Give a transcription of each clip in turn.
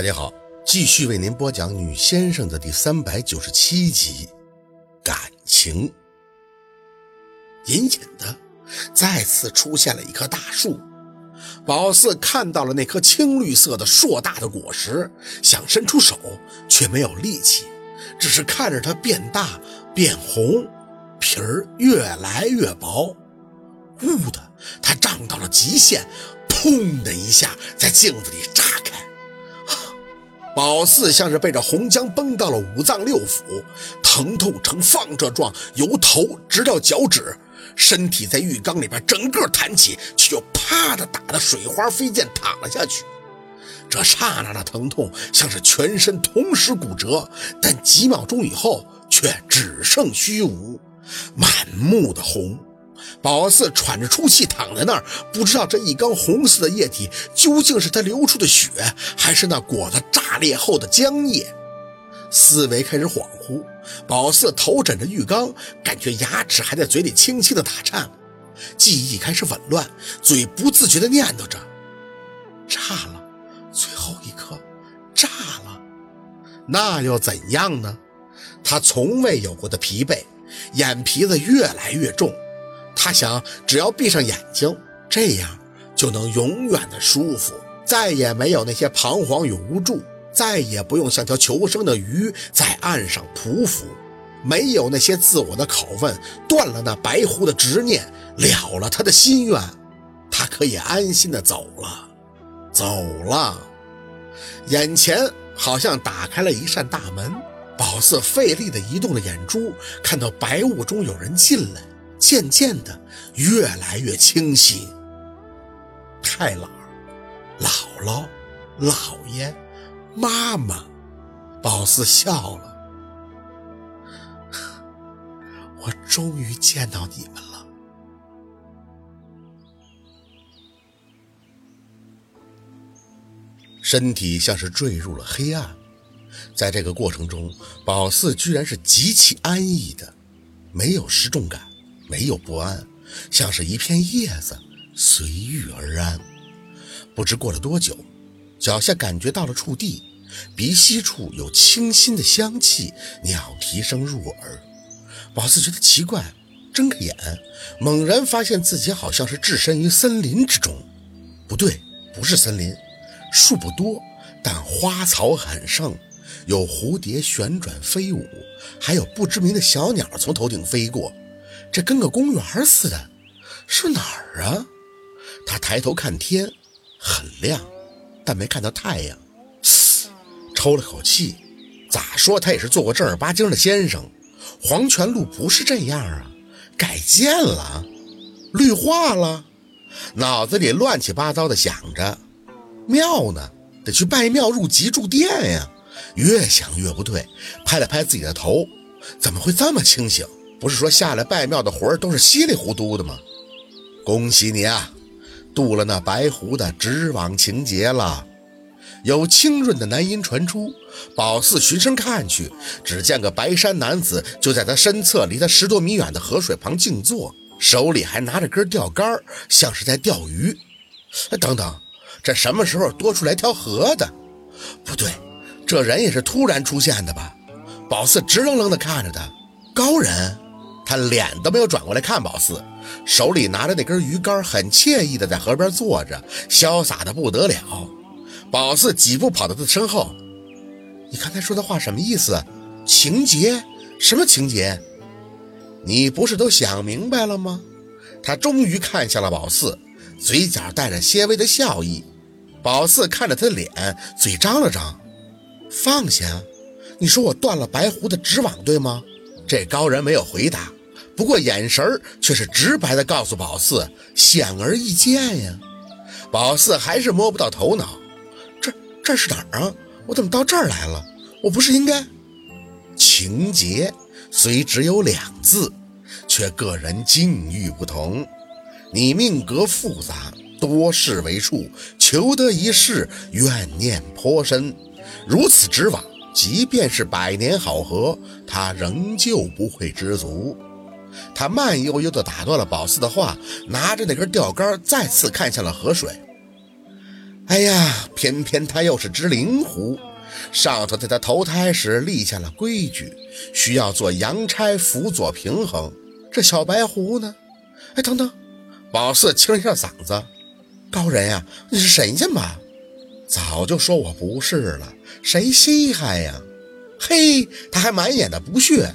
大家好，继续为您播讲《女先生》的第三百九十七集。感情，隐隐的再次出现了一棵大树。宝四看到了那颗青绿色的硕大的果实，想伸出手，却没有力气，只是看着它变大变红，皮儿越来越薄。呜的，它胀到了极限，砰的一下在镜子里炸。宝四像是被这红浆崩到了五脏六腑，疼痛呈放射状，由头直到脚趾，身体在浴缸里边整个弹起，却又啪的打的水花飞溅，躺了下去。这刹那的疼痛像是全身同时骨折，但几秒钟以后却只剩虚无，满目的红。宝四喘着粗气躺在那儿，不知道这一缸红色的液体究竟是他流出的血，还是那果子炸裂后的浆液。思维开始恍惚，宝四头枕着浴缸，感觉牙齿还在嘴里轻轻的打颤，记忆开始紊乱，嘴不自觉地念叨着：“炸了，最后一刻，炸了。”那又怎样呢？他从未有过的疲惫，眼皮子越来越重。他想，只要闭上眼睛，这样就能永远的舒服，再也没有那些彷徨与无助，再也不用像条求生的鱼在岸上匍匐，没有那些自我的拷问，断了那白狐的执念，了了他的心愿，他可以安心的走了，走了。眼前好像打开了一扇大门，宝四费力的移动了眼珠，看到白雾中有人进来。渐渐的，越来越清晰。太姥、姥姥、姥爷、妈妈，宝四笑了。我终于见到你们了。身体像是坠入了黑暗，在这个过程中，宝四居然是极其安逸的，没有失重感。没有不安，像是一片叶子随遇而安。不知过了多久，脚下感觉到了触地，鼻息处有清新的香气，鸟啼声入耳。宝四觉得奇怪，睁开眼，猛然发现自己好像是置身于森林之中。不对，不是森林，树不多，但花草很盛，有蝴蝶旋转飞舞，还有不知名的小鸟从头顶飞过。这跟个公园似的，是哪儿啊？他抬头看天，很亮，但没看到太阳。抽了口气，咋说他也是做过正儿八经的先生。黄泉路不是这样啊，改建了，绿化了。脑子里乱七八糟的想着，庙呢？得去拜庙入籍住店呀。越想越不对，拍了拍自己的头，怎么会这么清醒？不是说下来拜庙的魂儿都是稀里糊涂的吗？恭喜你啊，渡了那白狐的直往情节了。有清润的男音传出，宝四循声看去，只见个白衫男子就在他身侧，离他十多米远的河水旁静坐，手里还拿着根钓竿，像是在钓鱼。等等，这什么时候多出来条河的？不对，这人也是突然出现的吧？宝四直愣愣地看着他，高人。他脸都没有转过来看宝四，手里拿着那根鱼竿，很惬意的在河边坐着，潇洒的不得了。宝四几步跑到他身后：“你刚才说的话什么意思？情节？什么情节？你不是都想明白了吗？”他终于看向了宝四，嘴角带着些微的笑意。宝四看着他的脸，嘴张了张：“放下！你说我断了白狐的纸网，对吗？”这高人没有回答。不过眼神却是直白的告诉宝四，显而易见呀。宝四还是摸不到头脑，这这是哪儿啊？我怎么到这儿来了？我不是应该……情节虽只有两字，却个人境遇不同。你命格复杂，多事为处，求得一事，怨念颇深。如此之往，即便是百年好合，他仍旧不会知足。他慢悠悠地打断了宝四的话，拿着那根钓竿，再次看向了河水。哎呀，偏偏他又是只灵狐，上头在他投胎时立下了规矩，需要做阳差辅佐平衡。这小白狐呢？哎，等等，宝四清了一下嗓子：“高人呀，你是神仙吧？”早就说我不是了，谁稀罕呀？嘿，他还满眼的不屑。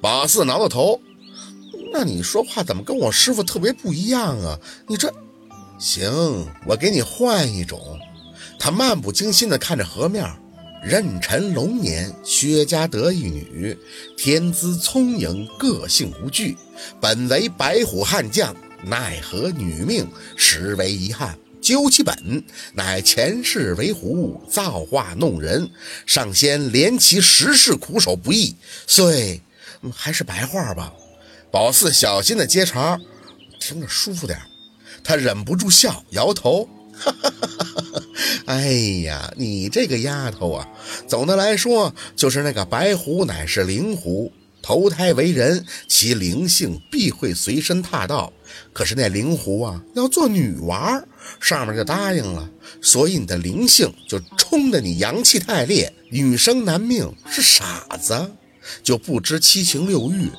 宝四挠挠头：“那你说话怎么跟我师傅特别不一样啊？你这……行，我给你换一种。”他漫不经心地看着河面。壬辰龙年，薛家得一女，天资聪颖，个性无惧。本为白虎悍将，奈何女命，实为遗憾。究其本，乃前世为狐，造化弄人。上仙怜其十世苦守不易，遂还是白话吧。宝四小心的接茬，听着舒服点。他忍不住笑，摇头。哈哈哈哈哈！哎呀，你这个丫头啊，总的来说就是那个白狐乃是灵狐，投胎为人，其灵性必会随身踏到。可是那灵狐啊，要做女娃，上面就答应了，所以你的灵性就冲得你阳气太烈，女生难命，是傻子，就不知七情六欲，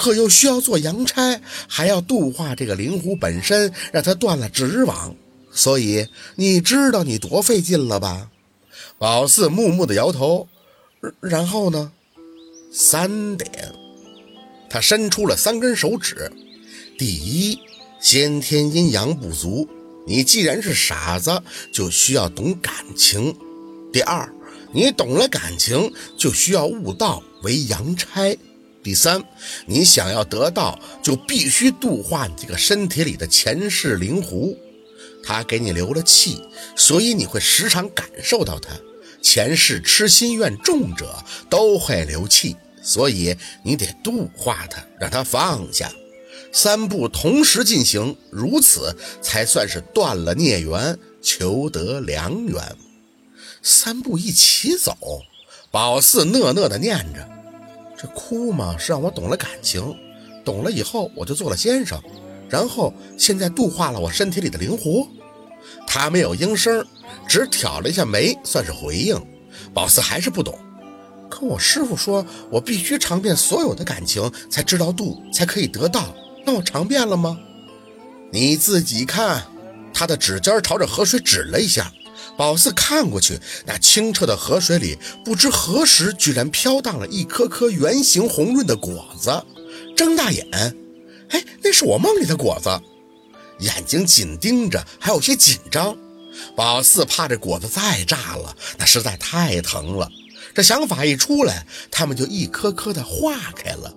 可又需要做阳差，还要度化这个灵狐本身，让他断了执网。所以你知道你多费劲了吧？宝四木木的摇头。然后呢？三点。他伸出了三根手指。第一，先天阴阳不足，你既然是傻子，就需要懂感情。第二，你懂了感情，就需要悟道为阳差。第三，你想要得道，就必须度化你这个身体里的前世灵狐。他给你留了气，所以你会时常感受到他。前世痴心怨重者都会留气，所以你得度化他，让他放下。三步同时进行，如此才算是断了孽缘，求得良缘。三步一起走，宝四讷讷地念着：“这哭嘛，是让我懂了感情，懂了以后我就做了先生。”然后现在度化了我身体里的灵狐，他没有应声，只挑了一下眉，算是回应。宝四还是不懂，可我师傅说我必须尝遍所有的感情，才知道度，才可以得到。那我尝遍了吗？你自己看。他的指尖朝着河水指了一下，宝四看过去，那清澈的河水里，不知何时居然飘荡了一颗颗圆形红润的果子。睁大眼。哎，那是我梦里的果子，眼睛紧盯着，还有些紧张。宝四怕这果子再炸了，那实在太疼了。这想法一出来，他们就一颗颗的化开了。